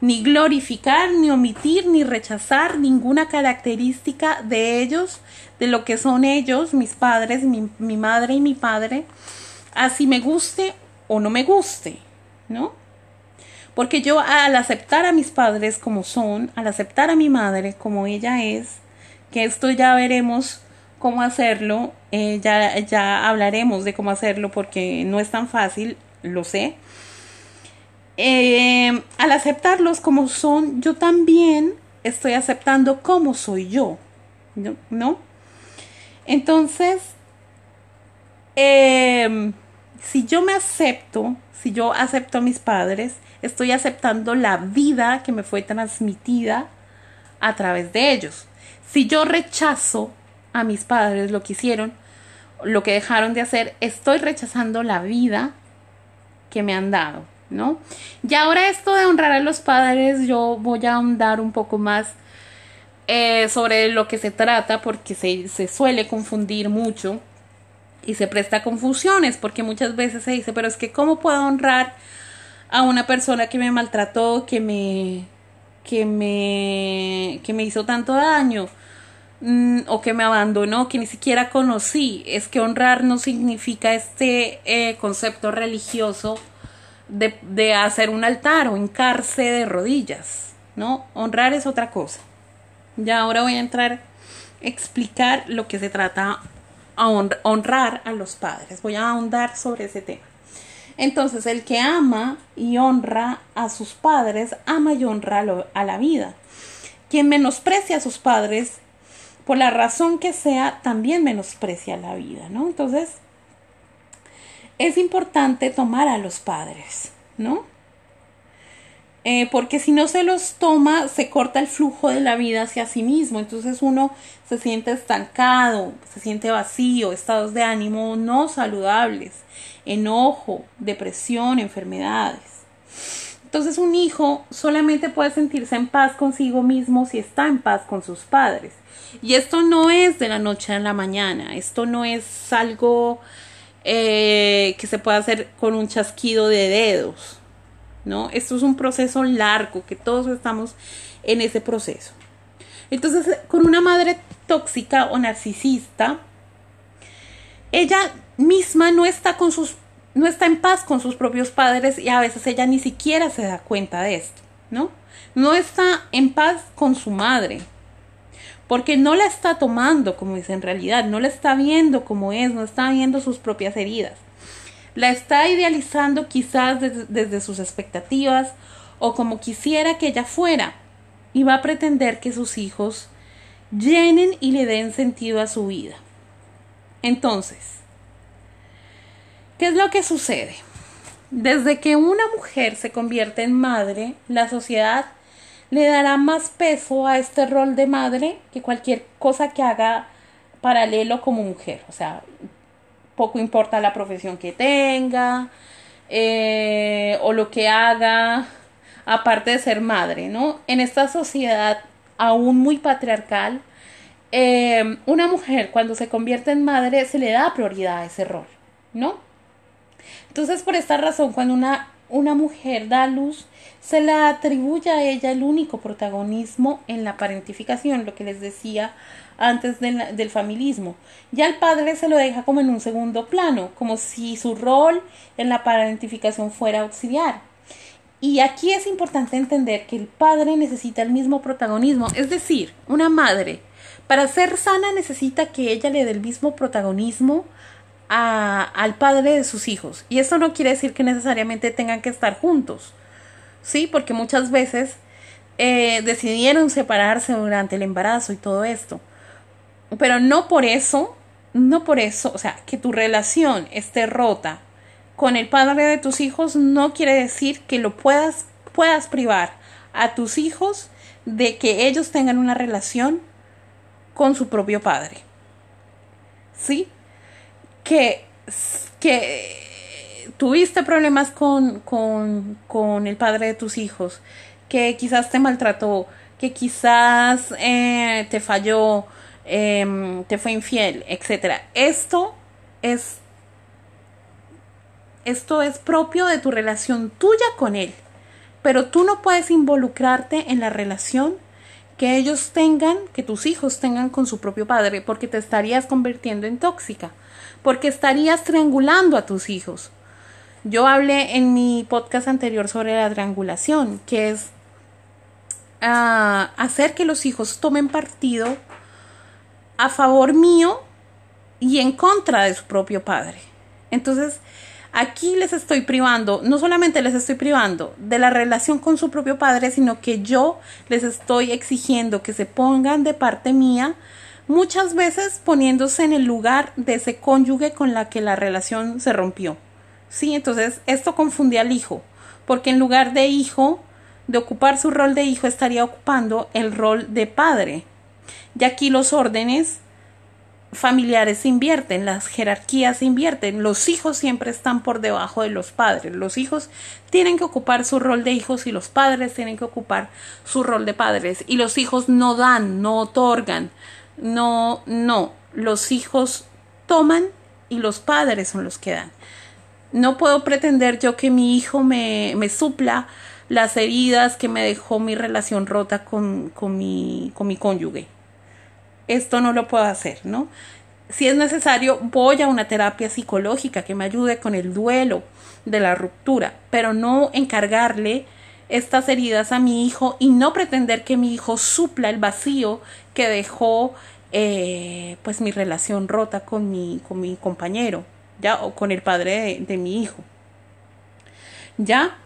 Speaker 1: Ni glorificar, ni omitir, ni rechazar ninguna característica de ellos, de lo que son ellos, mis padres, mi, mi madre y mi padre, así me guste o no me guste, ¿no? Porque yo al aceptar a mis padres como son, al aceptar a mi madre como ella es, que esto ya veremos cómo hacerlo. Eh, ya, ya hablaremos de cómo hacerlo porque no es tan fácil, lo sé. Eh, al aceptarlos como son, yo también estoy aceptando cómo soy yo, ¿no? Entonces, em, si yo me acepto, si yo acepto a mis padres, estoy aceptando la vida que me fue transmitida a través de ellos. Si yo rechazo a mis padres lo que hicieron, lo que dejaron de hacer, estoy rechazando la vida que me han dado, ¿no? Y ahora esto de honrar a los padres, yo voy a ahondar un poco más eh, sobre lo que se trata, porque se, se suele confundir mucho y se presta confusiones, porque muchas veces se dice, pero es que ¿cómo puedo honrar a una persona que me maltrató, que me, que me, que me hizo tanto daño? Mm, o que me abandonó, que ni siquiera conocí. Es que honrar no significa este eh, concepto religioso de, de, hacer un altar o hincarse de rodillas, ¿no? Honrar es otra cosa. Ya ahora voy a entrar a explicar lo que se trata a honrar a los padres. Voy a ahondar sobre ese tema. Entonces, el que ama y honra a sus padres, ama y honra a la vida. Quien menosprecia a sus padres por la razón que sea, también menosprecia la vida, ¿no? Entonces, es importante tomar a los padres, ¿no? Eh, porque si no se los toma, se corta el flujo de la vida hacia sí mismo. Entonces uno se siente estancado, se siente vacío, estados de ánimo no saludables, enojo, depresión, enfermedades. Entonces un hijo solamente puede sentirse en paz consigo mismo si está en paz con sus padres. Y esto no es de la noche a la mañana, esto no es algo eh, que se pueda hacer con un chasquido de dedos, ¿no? Esto es un proceso largo, que todos estamos en ese proceso. Entonces, con una madre tóxica o narcisista, ella misma no está con sus no está en paz con sus propios padres y a veces ella ni siquiera se da cuenta de esto, ¿no? No está en paz con su madre, porque no la está tomando como es en realidad, no la está viendo como es, no está viendo sus propias heridas. La está idealizando quizás desde, desde sus expectativas o como quisiera que ella fuera y va a pretender que sus hijos llenen y le den sentido a su vida. Entonces, ¿qué es lo que sucede? Desde que una mujer se convierte en madre, la sociedad le dará más peso a este rol de madre que cualquier cosa que haga paralelo como mujer. O sea, poco importa la profesión que tenga eh, o lo que haga aparte de ser madre, ¿no? En esta sociedad aún muy patriarcal, eh, una mujer cuando se convierte en madre se le da prioridad a ese rol, ¿no? Entonces, por esta razón, cuando una, una mujer da luz, se le atribuye a ella el único protagonismo en la parentificación, lo que les decía antes del, del familismo. Ya al padre se lo deja como en un segundo plano, como si su rol en la parentificación fuera auxiliar. Y aquí es importante entender que el padre necesita el mismo protagonismo, es decir, una madre para ser sana necesita que ella le dé el mismo protagonismo a, al padre de sus hijos. Y eso no quiere decir que necesariamente tengan que estar juntos, ¿sí? Porque muchas veces eh, decidieron separarse durante el embarazo y todo esto. Pero no por eso, no por eso, o sea, que tu relación esté rota con el padre de tus hijos no quiere decir que lo puedas, puedas privar a tus hijos de que ellos tengan una relación con su propio padre. ¿Sí? Que, que tuviste problemas con, con, con, el padre de tus hijos, que quizás te maltrató, que quizás eh, te falló, eh, te fue infiel, etc. Esto es esto es propio de tu relación tuya con él, pero tú no puedes involucrarte en la relación que ellos tengan, que tus hijos tengan con su propio padre, porque te estarías convirtiendo en tóxica, porque estarías triangulando a tus hijos. Yo hablé en mi podcast anterior sobre la triangulación, que es uh, hacer que los hijos tomen partido a favor mío y en contra de su propio padre. Entonces, Aquí les estoy privando, no solamente les estoy privando de la relación con su propio padre, sino que yo les estoy exigiendo que se pongan de parte mía, muchas veces poniéndose en el lugar de ese cónyuge con la que la relación se rompió. Sí, entonces esto confunde al hijo, porque en lugar de hijo, de ocupar su rol de hijo, estaría ocupando el rol de padre. Y aquí los órdenes familiares se invierten, las jerarquías se invierten, los hijos siempre están por debajo de los padres, los hijos tienen que ocupar su rol de hijos y los padres tienen que ocupar su rol de padres y los hijos no dan, no otorgan, no, no, los hijos toman y los padres son los que dan. No puedo pretender yo que mi hijo me, me supla las heridas que me dejó mi relación rota con, con, mi, con mi cónyuge esto no lo puedo hacer, ¿no? Si es necesario, voy a una terapia psicológica que me ayude con el duelo de la ruptura, pero no encargarle estas heridas a mi hijo y no pretender que mi hijo supla el vacío que dejó eh, pues mi relación rota con mi, con mi compañero, ya, o con el padre de, de mi hijo. ¿Ya?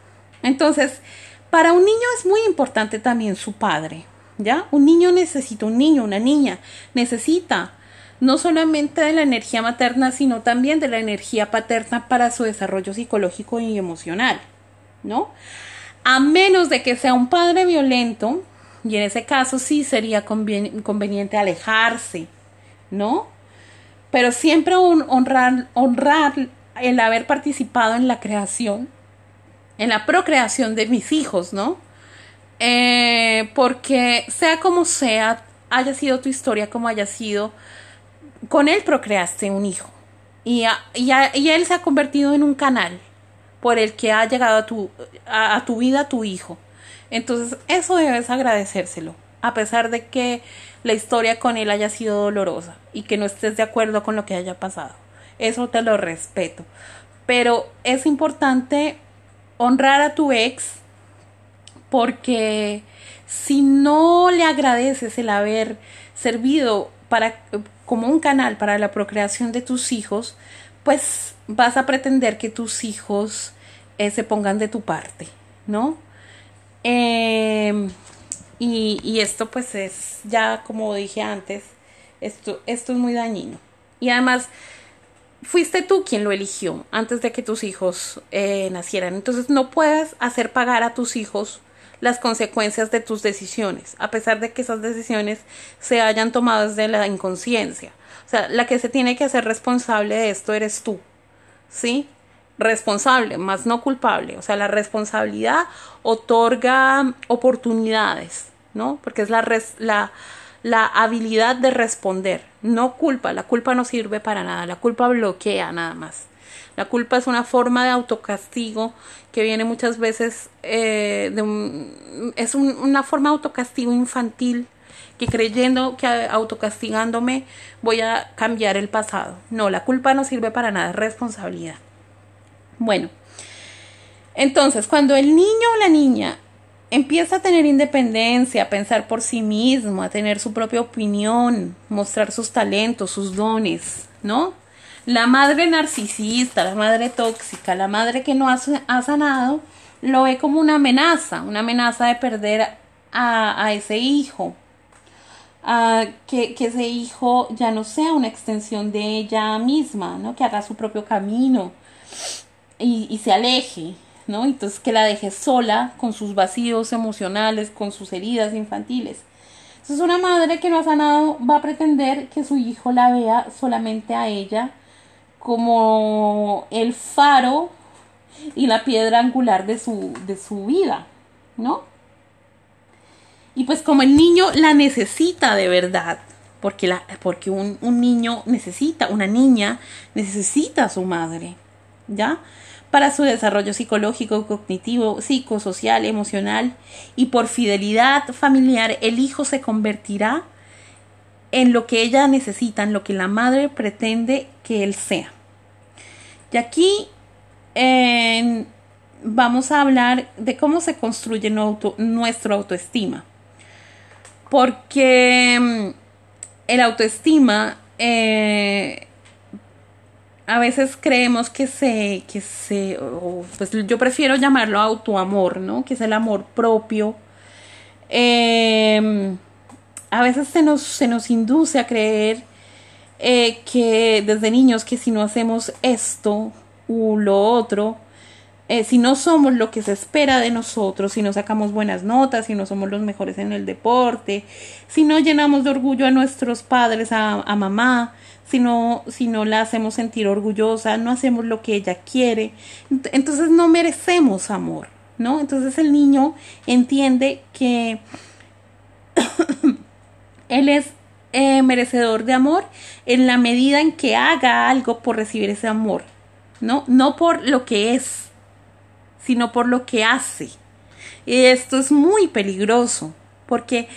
Speaker 1: Entonces, para un niño es muy importante también su padre, ¿ya? Un niño necesita, un niño, una niña, necesita no solamente de la energía materna, sino también de la energía paterna para su desarrollo psicológico y emocional, ¿no? A menos de que sea un padre violento, y en ese caso sí sería conveniente alejarse, ¿no? Pero siempre honrar, honrar el haber participado en la creación, en la procreación de mis hijos, ¿no? Eh, porque sea como sea, haya sido tu historia como haya sido, con él procreaste un hijo. Y, él se ha convertido en un canal por el que ha llegado a tu, a tu vida tu hijo. Entonces, eso debes agradecérselo, a pesar de que la historia con él haya sido dolorosa y que no estés de acuerdo con lo que haya pasado. Eso te lo respeto. pero es importante honrar a tu ex porque si no le agradeces el haber servido para como un canal para la procreación de tus hijos, pues vas a pretender que tus hijos eh, se pongan de tu parte, ¿no? Em, y, y, esto pues es ya como dije antes, esto, esto es muy dañino. Y además, fuiste tú quien lo eligió antes de que tus hijos eh, nacieran. Entonces no puedes hacer pagar a tus hijos las consecuencias de tus decisiones, a pesar de que esas decisiones se hayan tomado desde la inconsciencia. O sea, la que se tiene que hacer responsable de esto eres tú, ¿sí? Responsable, más no culpable. O sea, la responsabilidad otorga oportunidades, ¿no? Porque es la, la, la habilidad de responder, no culpa. La culpa no sirve para nada, la culpa bloquea nada más. La culpa es una forma de autocastigo que viene muchas veces eh, de es una forma de autocastigo infantil que creyendo que autocastigándome voy a cambiar el pasado. No, la culpa no sirve para nada, es responsabilidad. Bueno, entonces cuando el niño o la niña empieza a tener independencia, a pensar por sí mismo, a tener su propia opinión, mostrar sus talentos, sus dones, ¿no? La madre narcisista, la madre tóxica, la madre que no ha, sanado, lo ve como una amenaza, una amenaza de perder a, ese hijo. que, ese hijo ya no sea una extensión de ella misma, ¿no? Que haga su propio camino y, y se aleje, ¿no? Entonces que la deje sola con sus vacíos emocionales, con sus heridas infantiles. Entonces una madre que no ha sanado va a pretender que su hijo la vea solamente a ella como el faro y la piedra angular de su, de su vida, ¿no? Y pues como el niño la necesita de verdad, porque, la, porque un, un niño necesita, una niña necesita a su madre, ¿ya? Para su desarrollo psicológico, cognitivo, psicosocial, emocional y por fidelidad familiar, el hijo se convertirá en lo que ella necesita, en lo que la madre pretende que él sea. Y aquí vamos a hablar de cómo se construye nuestro autoestima. Porque mm, el autoestima eh, a veces creemos que se, que se, pues yo prefiero llamarlo autoamor, ¿no? Que es el amor propio. Em, a veces se nos, se nos induce a creer eh, que desde niños que si no hacemos esto u lo otro, eh, si no somos lo que se espera de nosotros, si no sacamos buenas notas, si no somos los mejores en el deporte, si no llenamos de orgullo a nuestros padres, a, a mamá, si no, si no la hacemos sentir orgullosa, no hacemos lo que ella quiere, entonces no merecemos amor, ¿no? Entonces el niño entiende que él es eh, merecedor de amor en la medida en que haga algo por recibir ese amor, ¿no? No por lo que es, sino por lo que hace. Y esto es muy peligroso, porque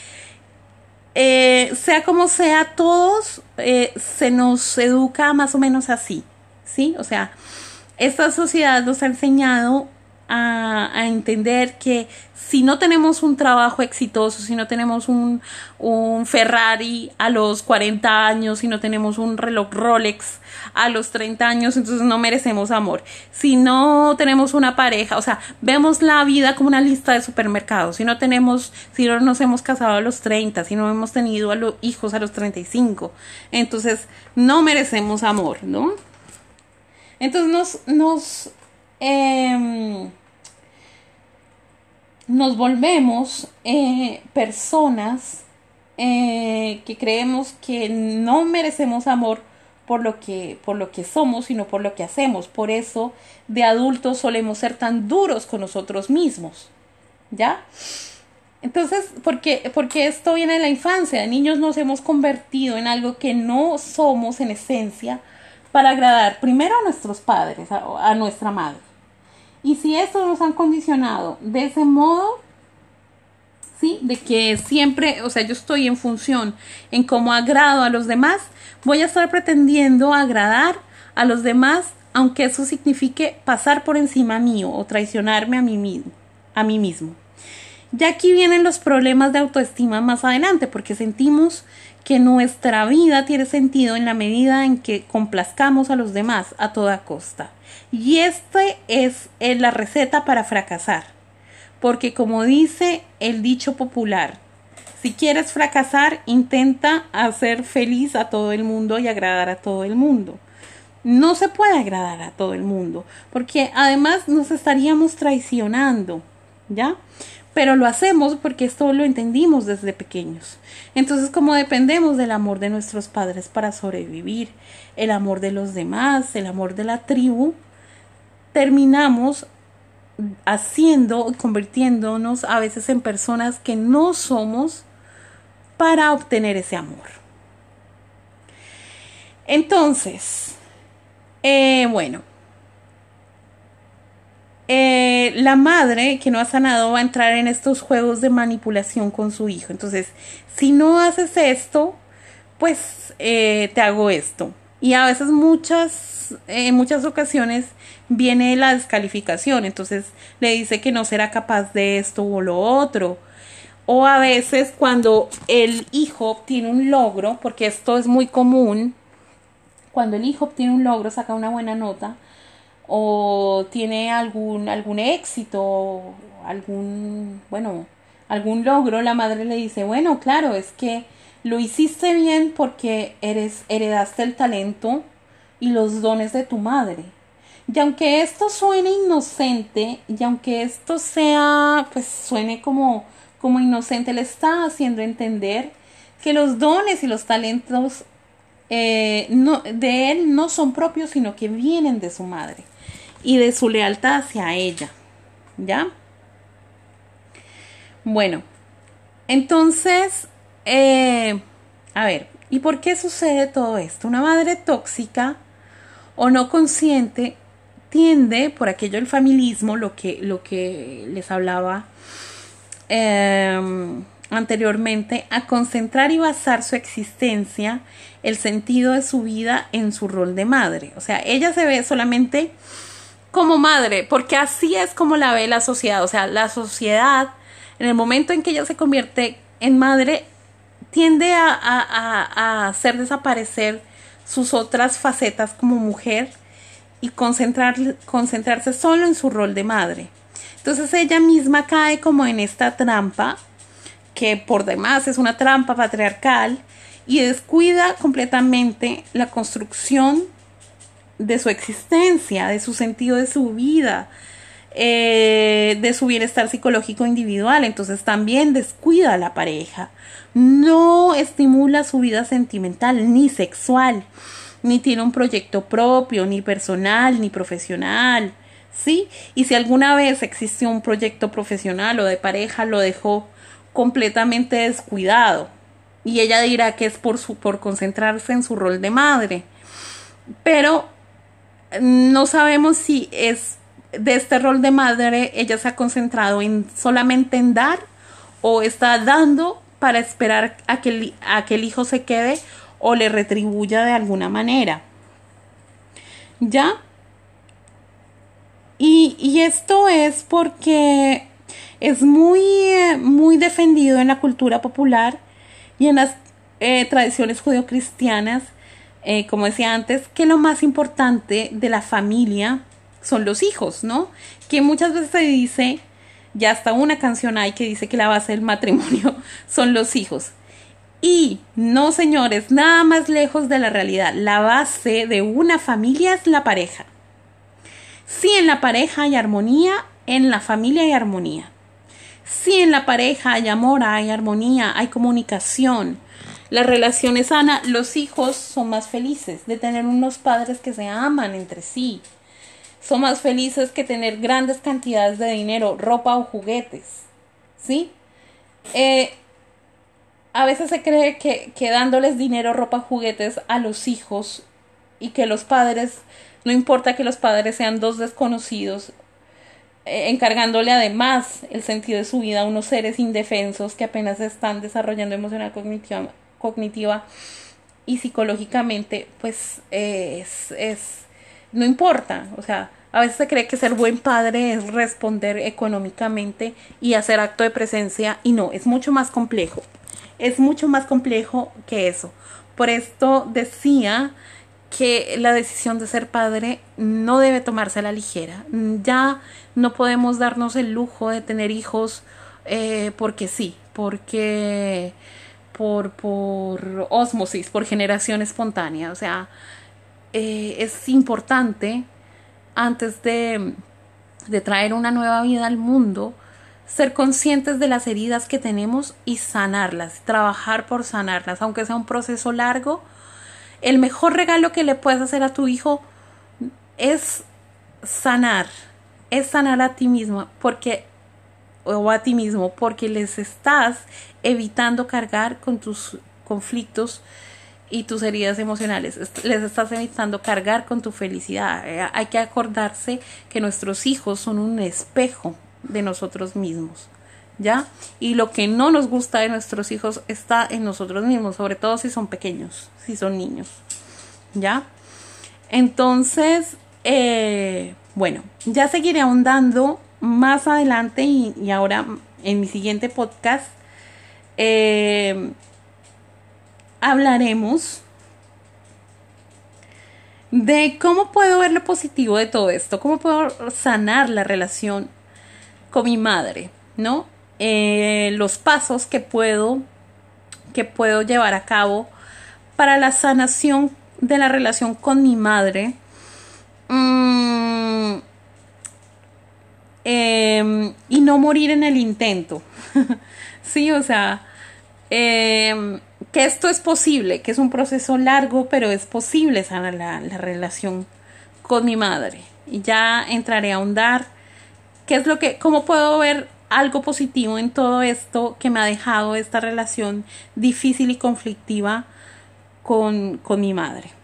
Speaker 1: eh, sea como sea, todos eh, se nos educa más o menos así, ¿sí? O sea, esta sociedad nos ha enseñado a, entender que si no tenemos un trabajo exitoso, si no tenemos un, un, Ferrari a los 40 años, si no tenemos un reloj Rolex a los 30 años, entonces no merecemos amor. Si no tenemos una pareja, o sea, vemos la vida como una lista de supermercados. Si no tenemos, si no nos hemos casado a los 30, si no hemos tenido a los hijos a los 35, entonces no merecemos amor, ¿no? Entonces nos, nos Em, nos volvemos eh, personas eh, que creemos que no merecemos amor por lo que por lo que somos sino por lo que hacemos. Por eso de adultos solemos ser tan duros con nosotros mismos ya entonces porque porque esto viene de la infancia de niños nos hemos convertido en algo que no somos en esencia para agradar primero a nuestros padres a nuestra madre y si esto nos han condicionado de ese modo, ¿sí? De que siempre, o sea, yo estoy en función en cómo agrado a los demás, voy a estar pretendiendo agradar a los demás aunque eso signifique pasar por encima mío o traicionarme a mí mismo. A mí mismo. Ya aquí vienen los problemas de autoestima más adelante, porque sentimos que nuestra vida tiene sentido en la medida en que complazcamos a los demás a toda costa. Y esta es la receta para fracasar, porque como dice el dicho popular, si quieres fracasar, intenta hacer feliz a todo el mundo y agradar a todo el mundo. No se puede agradar a todo el mundo, porque además nos estaríamos traicionando, ¿ya? Pero lo hacemos porque esto lo entendimos desde pequeños. Entonces, como dependemos del amor de nuestros padres para sobrevivir, el amor de los demás, el amor de la tribu, terminamos haciendo y convirtiéndonos a veces en personas que no somos para obtener ese amor. Entonces, eh, bueno, eh, la madre que no ha sanado va a entrar en estos juegos de manipulación con su hijo. Entonces, si no haces esto, pues eh, te hago esto. Y a veces muchas, en muchas ocasiones viene la descalificación. Entonces le dice que no será capaz de esto o lo otro o a veces cuando el hijo obtiene un logro, porque esto es muy común, cuando el hijo obtiene un logro, saca una buena nota, o tiene algún, algún éxito, algún, bueno, algún logro, la madre le dice, bueno, claro, es que lo hiciste bien porque eres, heredaste el talento y los dones de tu madre. Y aunque esto suene inocente, y aunque esto sea, pues suene como como inocente le está haciendo entender que los dones y los talentos eh, no, de él no son propios, sino que vienen de su madre y de su lealtad hacia ella. ¿Ya? Bueno, entonces, eh, a ver, ¿y por qué sucede todo esto? Una madre tóxica o no consciente tiende, por aquello el familismo, lo que, lo que les hablaba Em, anteriormente a concentrar y basar su existencia, el sentido de su vida en su rol de madre. O sea, ella se ve solamente como madre, porque así es como la ve la sociedad. O sea, la sociedad, en el momento en que ella se convierte en madre, tiende a, a hacer desaparecer sus otras facetas como mujer y concentrar, concentrarse solo en su rol de madre. Entonces ella misma cae como en esta trampa, que por demás es una trampa patriarcal, y descuida completamente la construcción de su existencia, de su sentido de su vida, eh, de su bienestar psicológico individual. Entonces también descuida a la pareja. No estimula su vida sentimental ni sexual, ni tiene un proyecto propio, ni personal, ni profesional. ¿sí? Y si alguna vez existió un proyecto profesional o de pareja, lo dejó completamente descuidado. Y ella dirá que es por, su, por concentrarse en su rol de madre. Pero no sabemos si es de este rol de madre ella se ha concentrado en solamente en dar o está dando para esperar a que, a que el hijo se quede o le retribuya de alguna manera. ¿Ya? Y, esto es porque es muy, muy defendido en la cultura popular y en las eh, tradiciones judeocristianas, eh, como decía antes, que lo más importante de la familia son los hijos, ¿no? Que muchas veces se dice, ya hasta una canción hay que dice que la base del matrimonio son los hijos. Y no, señores, nada más lejos de la realidad. La base de una familia es la pareja. Si en la pareja hay armonía, en la familia hay armonía. Si en la pareja hay amor, hay armonía, hay comunicación, la relación es sana, los hijos son más felices de tener unos padres que se aman entre sí. Son más felices que tener grandes cantidades de dinero, ropa o juguetes. ¿Sí? Eh, a veces se cree que, que dándoles dinero, ropa, juguetes a los hijos y que los padres no importa que los padres sean dos desconocidos, eh, encargándole además el sentido de su vida a unos seres indefensos que apenas están desarrollando emocional cognitiva, cognitiva y psicológicamente, pues es, es, no importa, o sea, a veces se cree que ser buen padre es responder económicamente y hacer acto de presencia y no, es mucho más complejo. Es mucho más complejo que eso. Por esto decía que la decisión de ser padre no debe tomarse a la ligera. Ya no podemos darnos el lujo de tener hijos eh, porque sí, porque por, por osmosis, por generación espontánea. O sea, eh, es importante antes de, de traer una nueva vida al mundo, ser conscientes de las heridas que tenemos y sanarlas, trabajar por sanarlas, aunque sea un proceso largo. El mejor regalo que le puedes hacer a tu hijo es sanar, es sanar a ti mismo, porque o a ti mismo, porque les estás evitando cargar con tus conflictos y tus heridas emocionales. Les estás evitando cargar con tu felicidad. Eh, hay que acordarse que nuestros hijos son un espejo de nosotros mismos. ¿Ya? Y lo que no nos gusta de nuestros hijos está en nosotros mismos, sobre todo si son pequeños, si son niños. ¿Ya? Entonces, eh, bueno, ya seguiré ahondando más adelante y, ahora en mi siguiente podcast. Eh, hablaremos de cómo puedo ver lo positivo de todo esto, cómo puedo sanar la relación con mi madre, ¿no? Eh, los pasos que puedo que puedo llevar a cabo para la sanación de la relación con mi madre. Mm, em, y no morir en el intento. sí, o sea, eh, que esto es posible, que es un proceso largo, pero es posible sanar la, la relación con mi madre. Y ya entraré a ahondar qué es lo que, cómo puedo ver algo positivo en todo esto que me ha dejado esta relación difícil y conflictiva con, con mi madre.